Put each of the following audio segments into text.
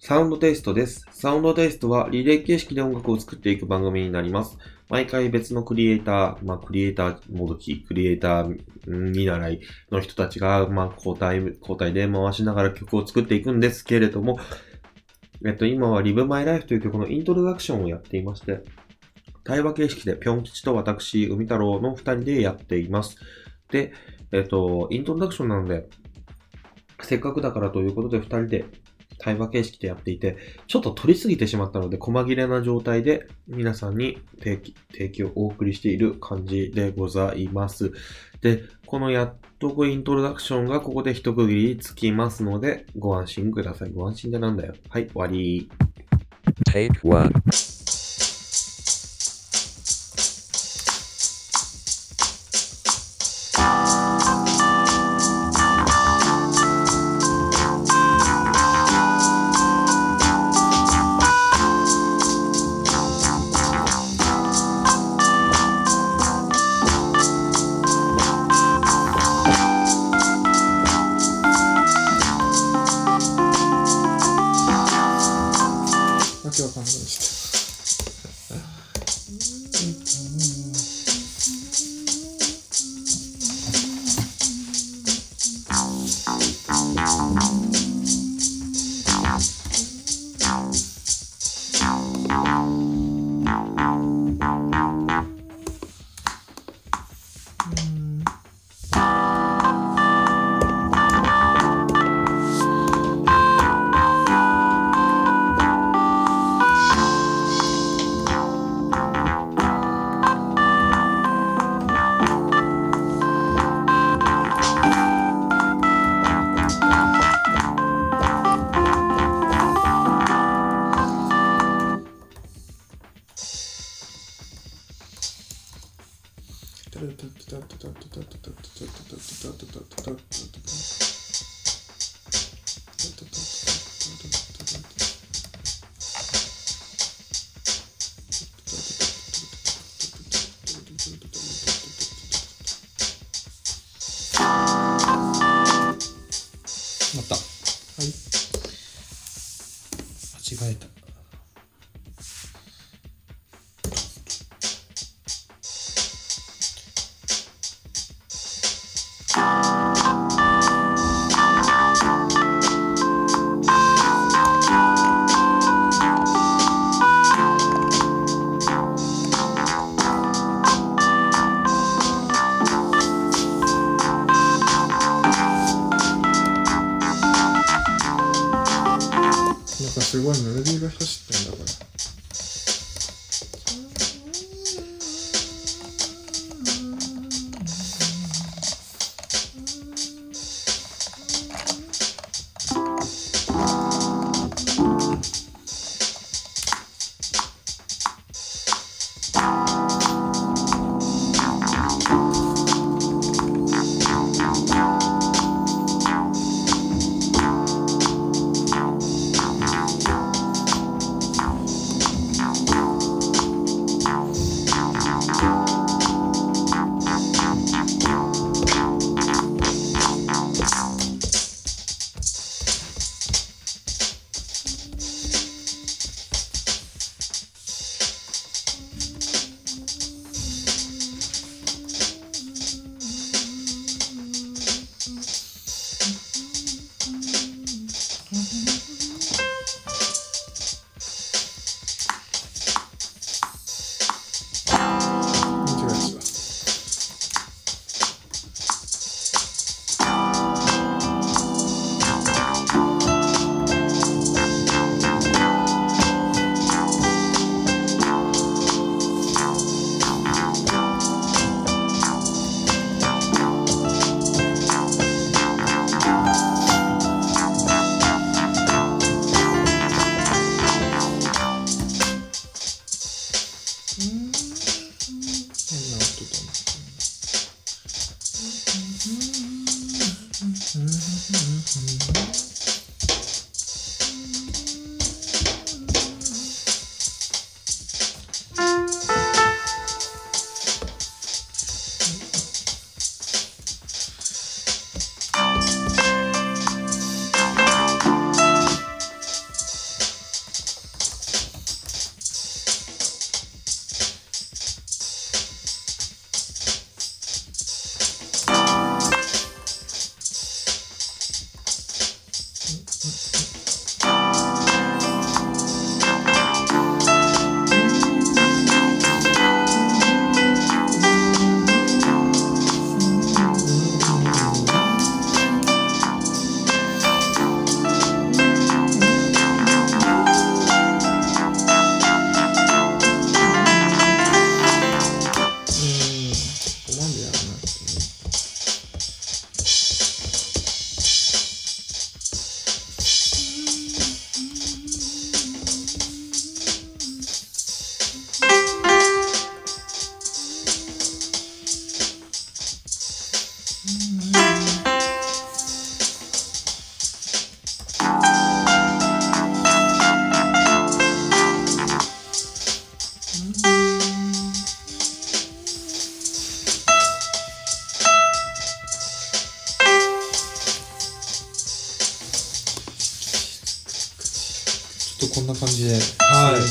サウンドテイストです。サウンドテイストはリレー形式で音楽を作っていく番組になります。毎回別のクリエイター、まあクリエイターもどき、クリエイター見習いの人たちが、まあ交代、交代で回しながら曲を作っていくんですけれども、えっと、今は Live My Life という曲のイントロダクションをやっていまして、対話形式でぴょん吉と私、海太郎の二人でやっています。で、えっと、イントロダクションなので、せっかくだからということで二人で対話形式でやっていて、ちょっと取りすぎてしまったので、細切れな状態で皆さんに提起提供をお送りしている感じでございます。で、このやっとくイントロダクションがここで一区切りつきますので、ご安心ください。ご安心でなんだよ。はい、終わり。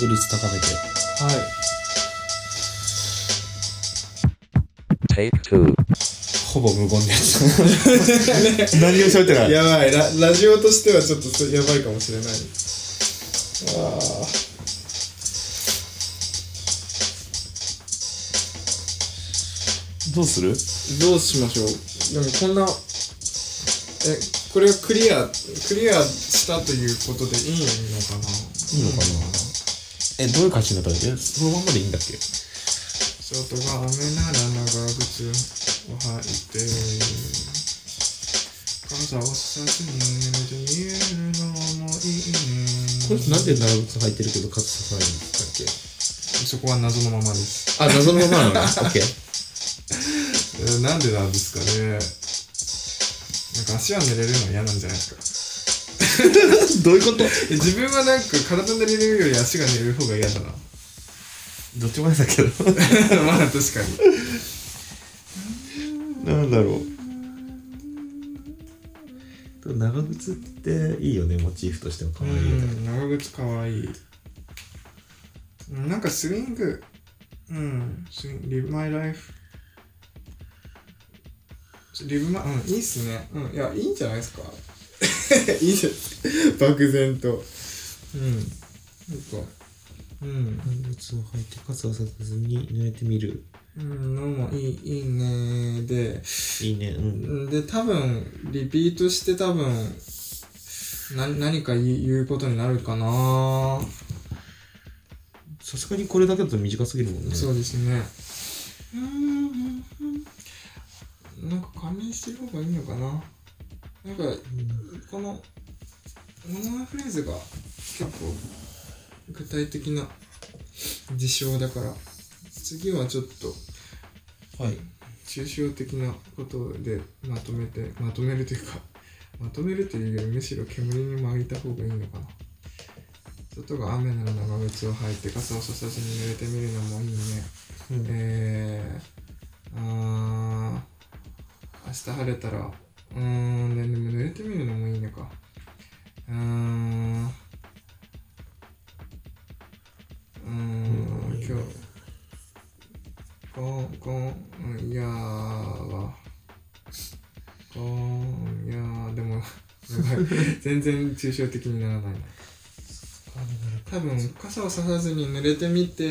はいスイング率高めて。はい Take two. ほぼ無言でやつ。何も喋ってない？やばいララジオとしてはちょっとそやばいかもしれないあどうする？ーどうしましょうでもこんなえこれをクリアクリアしたということでいいのかな？いいのかな？え、どういう感じになったらいいそのまんまでいいんだっけ？外が雨なら長靴を履いて傘をさずに濡れて見えるのもいいね。この人なんで長靴履いてるけど傘ささないんだっけそこは謎のままです。あ、謎のままなのね。オッケー。えーなんでなんですかね。なんか足は濡れるの嫌なんじゃないですか どういうこと？え自分はなんか体濡れるより足が濡れる方が嫌だな。どっちも嫌だけど。まあ確かに。なんだろう。長靴っていいよね、モチーフとしても可愛いよね。うん長靴かわい。なんかスイング。うんスイングリブマイライフ。リブマうんいいっすね。うんいやいいんじゃないですか？いいです漠然とうんなんかうん長靴を履いて傘をささずに濡れてみる。うんのもいいいいねでいいね。うん。うんで多分リピートして多分な何か言うことになるかなさすがにこれだけだと短すぎるもんね。そうですね。なんか仮面してる方がいいのかななんか、この、モノマフレーズが結構具体的な事象だから、次はちょっとはい。抽象的なことでまとめて、まとめるというか、まとめるというよりむしろ煙に巻いた方がいいのかな。外が雨なら長靴を履いて傘をささずに濡れてみるのもいいね。うんえー、あー明日晴れたら、うーん、ででも濡れてみるのもいいねか。うーん、うーん、今日、こん、こん、いやーは、こん、いやー、でも、全然抽象的にならないな。多分傘をささずに濡れてみて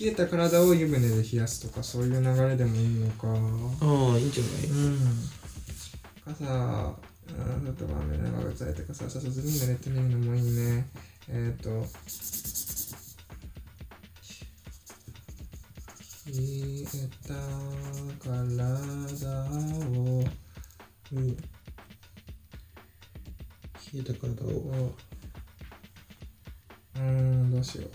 冷えた体を湯船で冷やすとかそういう流れでもいいのか。ああ、いいんじゃない？うん傘あー外が雨長くされて傘をささずに濡れてみるのもいいねえっ、ー、と冷えた体をうん。冷えた体を。をうんどうしよ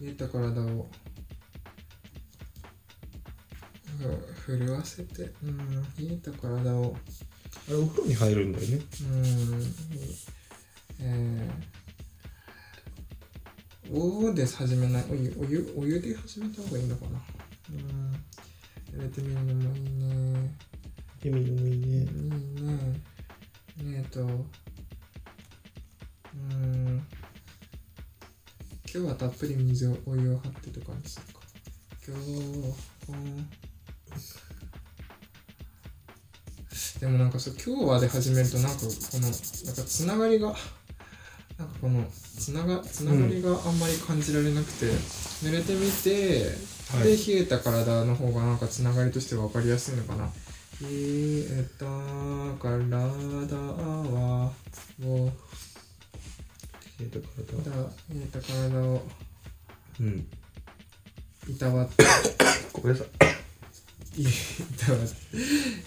う冷えた体をふ震わせてうん冷えた体をあれ、お風呂に入るんだよね。うんえー、おーで始めないお湯お湯お湯で始めた方がいいのかなうんやれてみるのもいいねでみるのもいいね。いいね。えっと、うーん。今日はたっぷり水を、お湯を張ってとかにするか。今日、こでもなんかそう、今日はで始めるとなんかこの、なんかつながりが、なんかこの、つなが、つながりがあんまり感じられなくて、濡れてみて、はいで、冷えた体の方がなんかつながりとして分かりやすいのかな。冷えた体は、を、冷えた体。だ冷えた体をうん。いたわって、ごめんなさい。いたわって、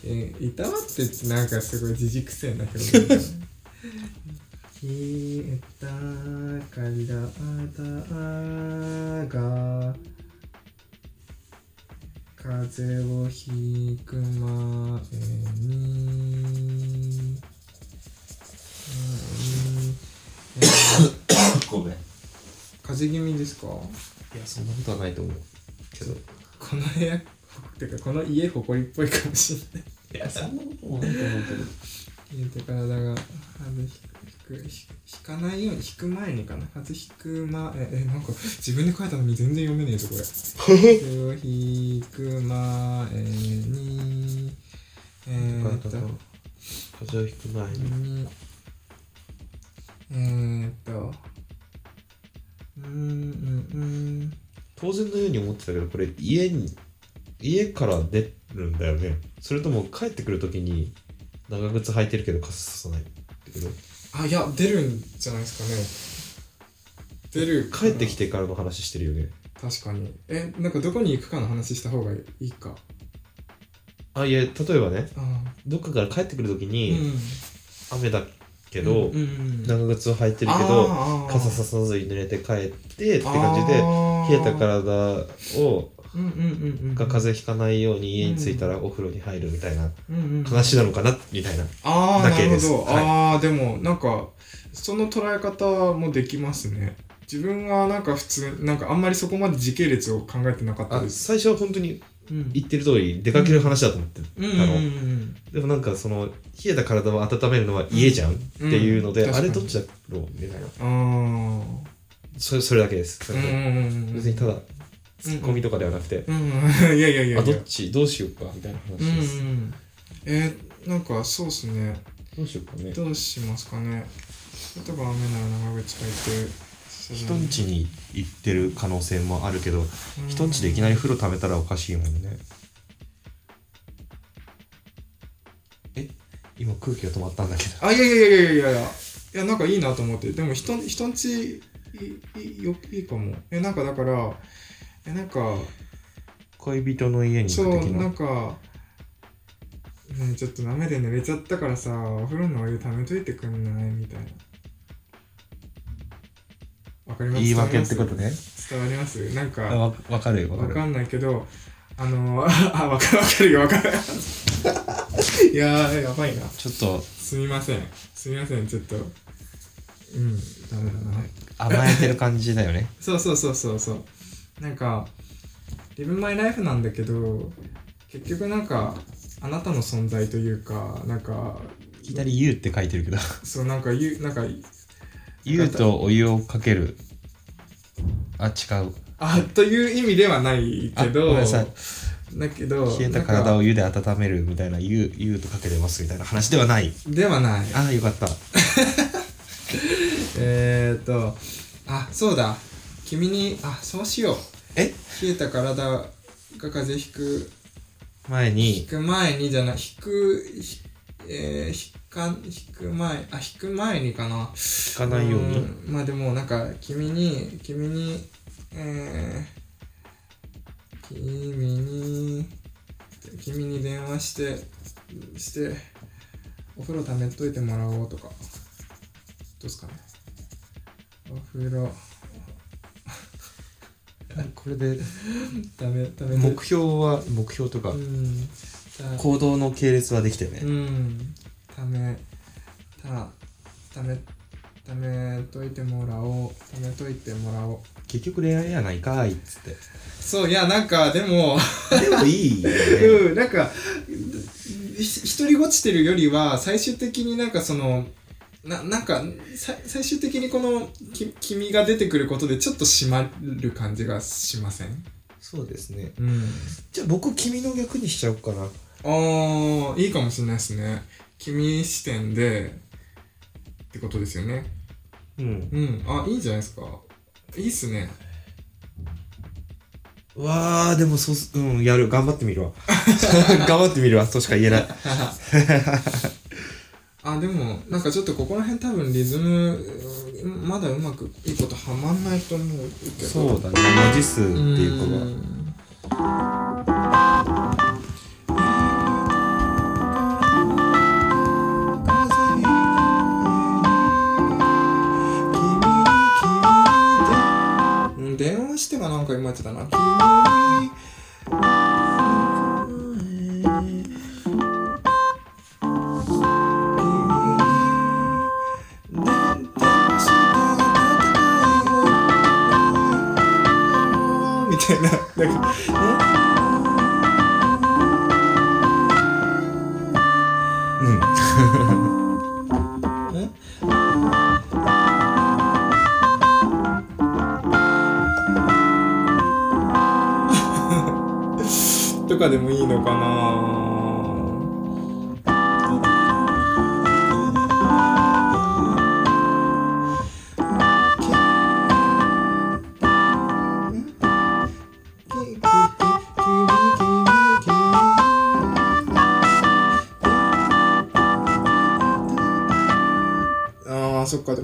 えーいたわってってなんかすごい自軸性な表現だね。冷えた体が風邪をひく前に、うんえーごめん。い風邪気味ですかや、そんなことはないと思う。けど。この部屋てかこの家ほこりっぽいかもしれない。いや、そんなこともないと思うけど。入れて体が引く引かないように引く前にかな。風邪ひく前ええなんか自分で書いたのに全然読めねえぞこれ。風邪をひく前にえー、っと風邪をひく前に。にえー、っとうーんうんうん。当然のように思ってたけど、これ家に、家から出るんだよね。それとも帰ってくるときに、長靴履いてるけど傘ささないってこと？あいや出るんじゃないですかね。出る帰ってきてからの話してるよね。確かに。えなんかどこに行くかの話した方がいいか。あ、いや、例えばね、あどっかから帰ってくるときうに、ん。雨だけど、うんうん長靴を履いてるけど、傘ささずに濡れて帰ってって感じで、冷えた体を、が風邪ひかないように家に着いたらお風呂に入るみたいな話なのかなみたいな。ああなだけです。るほど、はい。ああでもなんかその捉え方もできますね。自分はなんか普通なんかあんまりそこまで時系列を考えてなかったあです。最初は本当にうん言ってる通り出かける話だと思ってたの。でもなんかその冷えた体を温めるのは家じゃん、っていうので、あれどっちだろうみたいな。あそれそれだけです。別にただツッコミとかではなくて、うんいやいやいやいや。あどっち？どうしようか？みたいな話うんです。うん。えー、なんかそうっすね。どうしようかね。どうしますかね。例えば雨なら長靴履いて人ん。家に行ってる可能性もあるけど、人ん家でいきなり風呂溜めたらおかしいもんね。え？今空気が止まったんだけど。あいやいやいやいやいやいや。いやなんかいいなと思って。でも人人んちいいよいいかも。えなんかだからえなんか恋人の家にそう行く的な。なんかねちょっと雨で濡れちゃったからさお風呂のお湯ためといてくんない？みたいな。わかります？言い訳ってことね。伝わります？なんかあわわかるよ、わかかんないけどあの あわかるわかるよわかる。いやーやばいな。ちょっと。すみません。すみませんちょっと。うんダメだな。甘えてる感じだよね。そうそうそうそうそうなんか「リブマイライフなんだけど結局なんかあなたの存在というかなんかいきなり「湯」って書いてるけど。そうなんか言うなんか「湯」とお湯をかける。あ違う。あという意味ではないあけどごめんなさい。だけど冷えた体を湯で温めるみたいな「湯」湯とかけてますみたいな話ではない。ではない。ああよかった。えーっとあそうだ君にあそうしよう。え？冷えた体が風邪ひく。引前に？く前にじゃない。引くひえー、引か引く前あ引く前にかな。聞かないように？ん。まあでもなんか君に君にえー、君に君に電話してしてお風呂ためといてもらおうとか。どうっすかね。お風呂これでためため目標は目標とかうん。た行動の系列はできてるうねん。ためたためためといてもらおう。ためといてもらおう。結局恋愛やないかいっつって。そういやなんかでも。でもいいよね。うんなんかひ一人ごちてるよりは最終的になんかそのななんかさ最終的にこのき君が出てくることでちょっと締まる感じがしません？そうですね。うん。じゃあ僕君の逆にしちゃおうかな。ああいいかもしれないですね。君視点でってことですよね。うん。うん。あいいんじゃないですか。いいっすね。わあでもそうす。うんやる。頑張ってみるわ。頑張ってみるわ。としか言えない あでもなんかちょっとここら辺多分リズムうんまだうまくいいことはまんないと思うけど。そうだね。文字数っていうかは。うん。電話してがなん。か今やってたなみ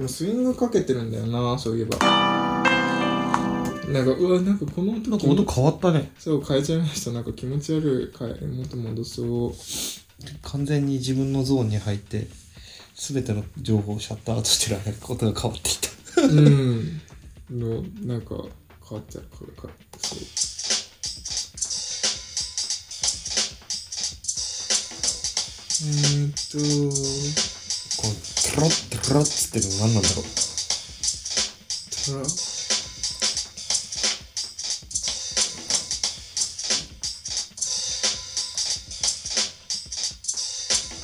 もスイングかけてるんだよなそういえば。なんかうわなんかこの音なんか音変わったね。そう変えちゃいました。なんか気持ち悪い変え元戻そう。完全に自分のゾーンに入って、すべての情報をシャットアウトしてることが変わってきた。うん。のなんか変わっちゃう。これかそう。えー、っとこの、トロットロッつってるの何なんだろう。トラ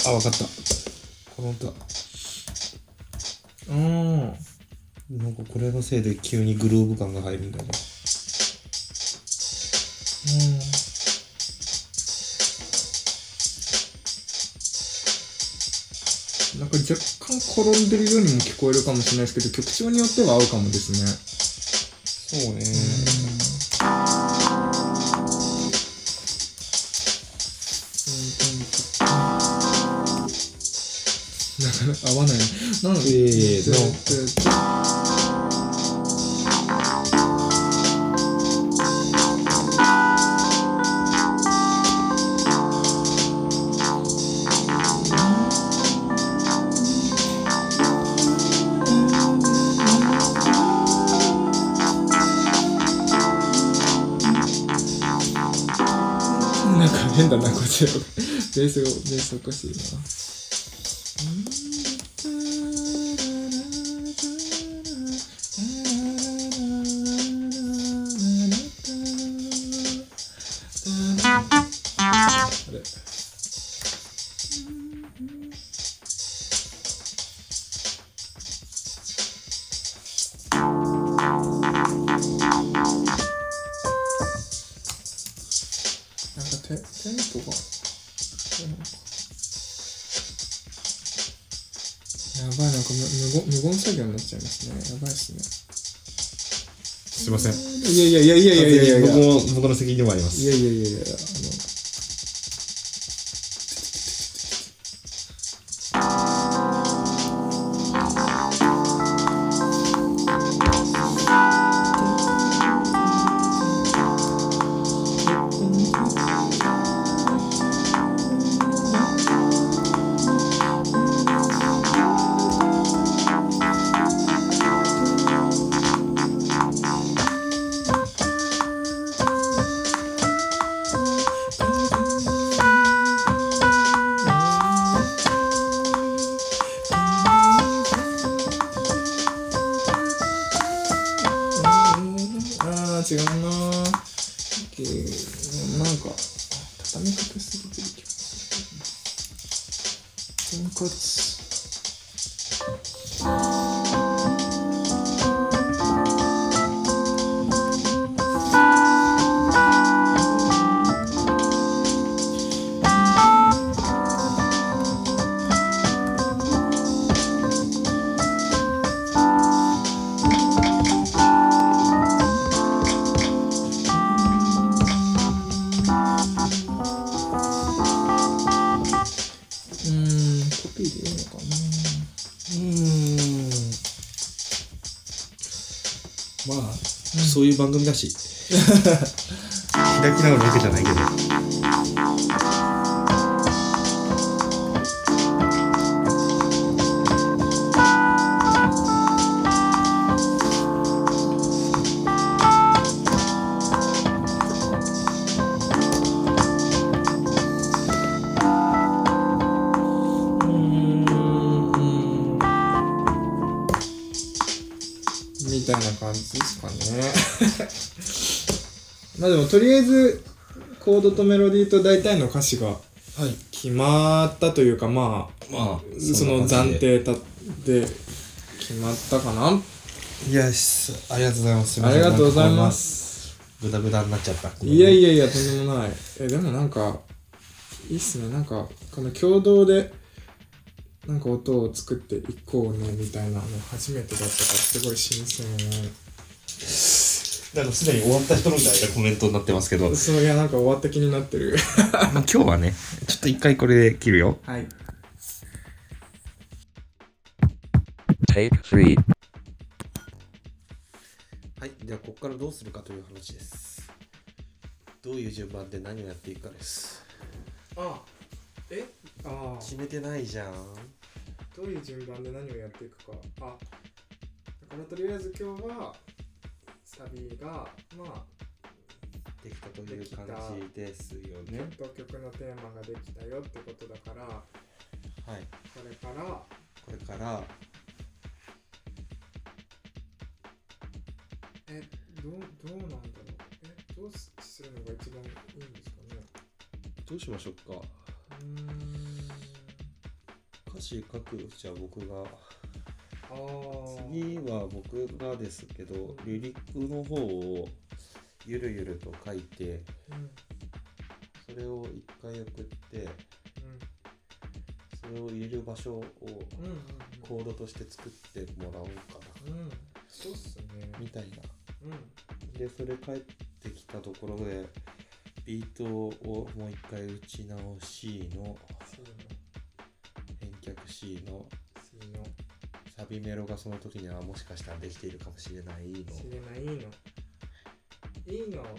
あ、わかった。この音だ。うんなんかこれのせいで急にグルーヴ感が入るんだよね。なんか若干転んでるようにも聞こえるかもしれないですけど曲調によっては合うかもですね。そうね。なかなか合わない。なので、せーだなこっちベースがベースおかしいな。ですね。やばいっすね。すいません。いやいやいやいやいやいやいや僕も僕の責任でもあります。いやいやいやいや。のかなうーん。まあ、そういう番組だし。開き直るわけじゃないけど。とりあえずコードとメロディーと大体の歌詞がはい。決まったというかまあまあ、その暫。定たで決まったかな？イエス、ありがとうございます。ありがとうございま。すなんかグダグダになっちゃった。いやいや。やいやとんでもないえでもなんかいいっすねなんかこの共同でなんか音を作っていこうねみたいなの初めてだったからすごい新鮮なんかすでに終わった人みたいなコメントになってますけど、そういやなんか終わった気になってる今日はね、ちょっと一回これで切るよ。はい。Take 3. はい。では、ここからどうするかという話です。どういう順番で何をやっていくかです。あえ？ああ決めてないじゃん。どういう順番で何をやっていくかあだからとりあえず今日はサビがまあできたという感じですよね。と曲のテーマができたよってことだからはい。それからこれから、えどうどうなんだろう？えどうすするのが一番いいんですかね？どうしましょうか。うーん歌詞書く、じゃあ僕が。次は僕がですけど、リリックの方をゆるゆると書いて、それを一回送って、それを入れる場所をコードとして作ってもらおうかな、そうっすねみたいな。うんで、それ帰ってきたところで、ビートをもう一回打ち直しの、返却 C のメロがその時にはもしかしたらできているかもしれないの。知れないの。いいの。はい。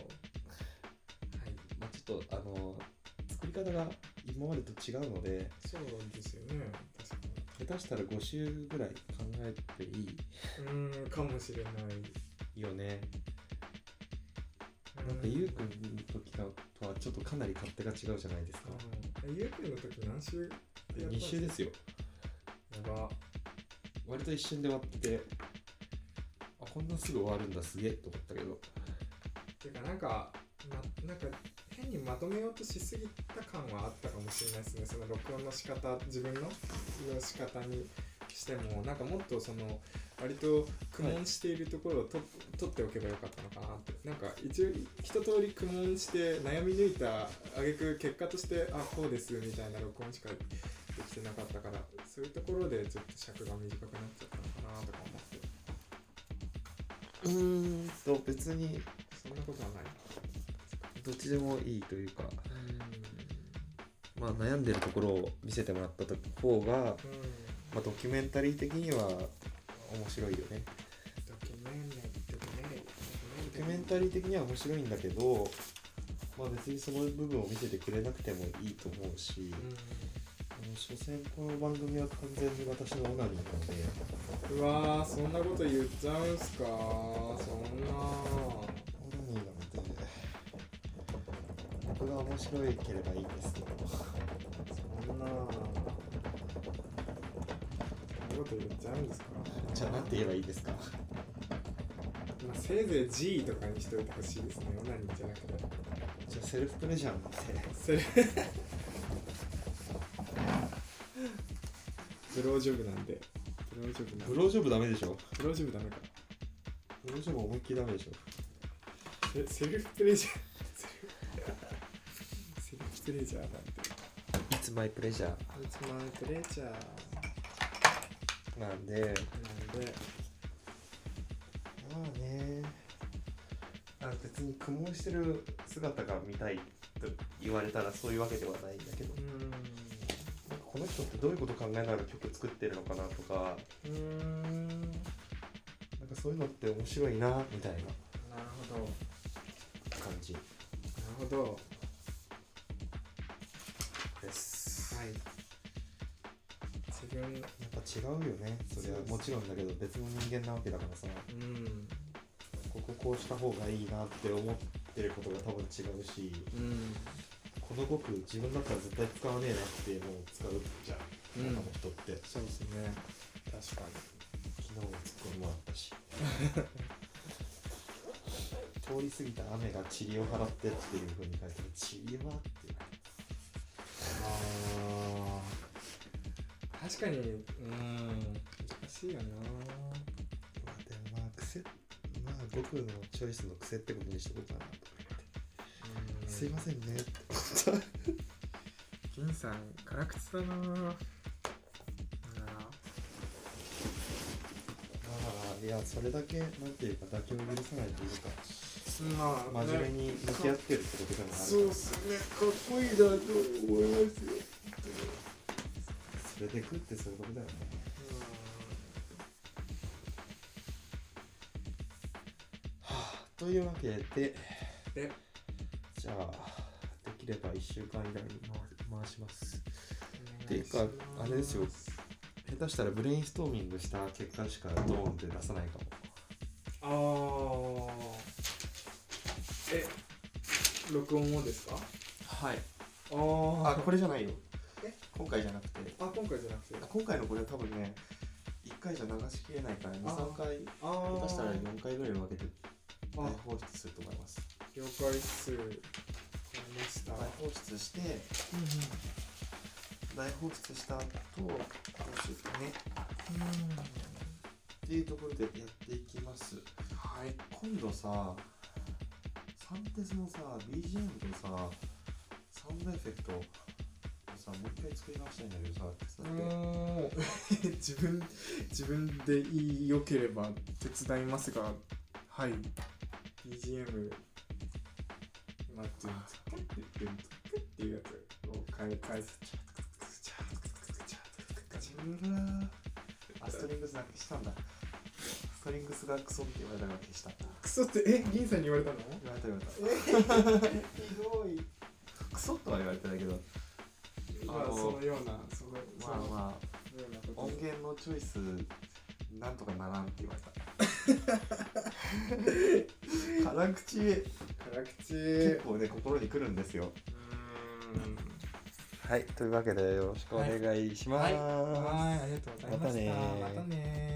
まあ、ちょっとあの作り方が今までと違うので。そうですよね。確かに。下手したら5週ぐらい考えていい。うーんかもしれない。よね。うなんかゆうくんの時のとはちょっとかなり勝手が違うじゃないですか。うん。えゆうくんの時何週やったん2週ですよ。やば割と一瞬で終わっててあこんなすぐ終わるんだすげえと思ったけど。てかなんか、ま、なんか変にまとめようとしすぎた感はあったかもしれないですね。その録音の仕方自分のの仕方にしても。なんかもっとその割と苦悶しているところをと、取っておけばよかったのかなって。なんか一応一通り苦悶して悩み抜いた挙句結果としてあこうですみたいな録音しかできてなかったからそういうところでちょっと尺が短くなっちゃったのかなとか思って。うーん。と別にそんなことはないどっちでもいいというか。まあ悩んでるところを見せてもらった方が、うん。まあ、ドキュメンタリー的には面白いよね。ドキュメンドキュメンドキュメンタリー的には面白いんだけど、まあ、別にその部分を見せてくれなくてもいいと思うし、あの所詮この番組は完全に私のオナニーなので。うわーそんなこと言っちゃうんすか。そんな。オナニーなので僕が面白いければいいんですけど。そんな。そんなこと言っちゃうんですか、じゃあ何て言えばいいですか？まあ、せいぜい G とかにしといてほしいですね。オナニーじゃなくて。じゃあセルフプレジャーなんで。それブロージョブなんで。ブロージョブなんで。ブロージョブダメでしょ？ブロージョブダメか。ブロージョブ思いっきりダメでしょ？えセルフプレジャー。セルフプレジャーなんて It's my pleasure It's my pleasure なんで？なんで？まあね。あ別に苦悶してる姿が見たいと言われたらそういうわけではないんだけどこの人ってどういうこと考えながら曲作ってるのかなとかうーんなるなんかそういうのって面白いなみたいなほど。感じ。なるほど。です。はい。自分やっぱ違うよね。それはもちろんだけど別の人間なわけだからさ。うん。こここうした方がいいなって思ってることが多分違うし。うんこの語句自分だったら絶対使わねえなっていうのを使うじゃん、うん他の人って。そうですね。確か昨日もツッコミもらったし。通り過ぎた雨が塵を払ってっていう風に書いてある。塵はって。いうあー。確かにうん難しいよな。まあでもまあ癖まあ悟空のチョイスの癖ってことにしとこうかなとか言って、すいませんねって思った銀さん辛口だなぁあああいやそれだけなんていうか妥協を許さないというかーまあ真面目に向き合ってるってことでもあるそうっすねかっこいいなと思いますよそれで食ってそういうことだよね。というわけでえじゃあできれば1週間以内に回回します。っっていうかあれですよ。下手したらブレインストーミングした結果しかドーンって出さないかも。ああえ録音もですか？はい。あー。あこれじゃないよ。え？今回じゃなくて。あ今回じゃなくて。あ今回のこれ多分ね1回じゃ流しきれないから23回あ下手したら4回ぐらい分けて放出すると思います。了解っすわかりました大放出して大放出した後どうしようかねっていうところでやっていきます。はい。今度さサンテスのさ BGM とさサウンドエフェクトをさもう一回作り直したいんだけどさ手伝って。自分自分で言いよければ手伝いますがはい。BGM 今ってっていうやつを変え変えうわあストリングスだけしたんだストリングスがクソって言われたから消したクソってえ銀さんに言われたの言われた言われたひどいクソとは言われてないけどまあそのようなそのまあまあ音源のチョイスなんとかならんって言われた辛口辛口結構ね心にくるんですよ。うーん。はいというわけでよろしくお願いします、はい、ありがとうございました。またね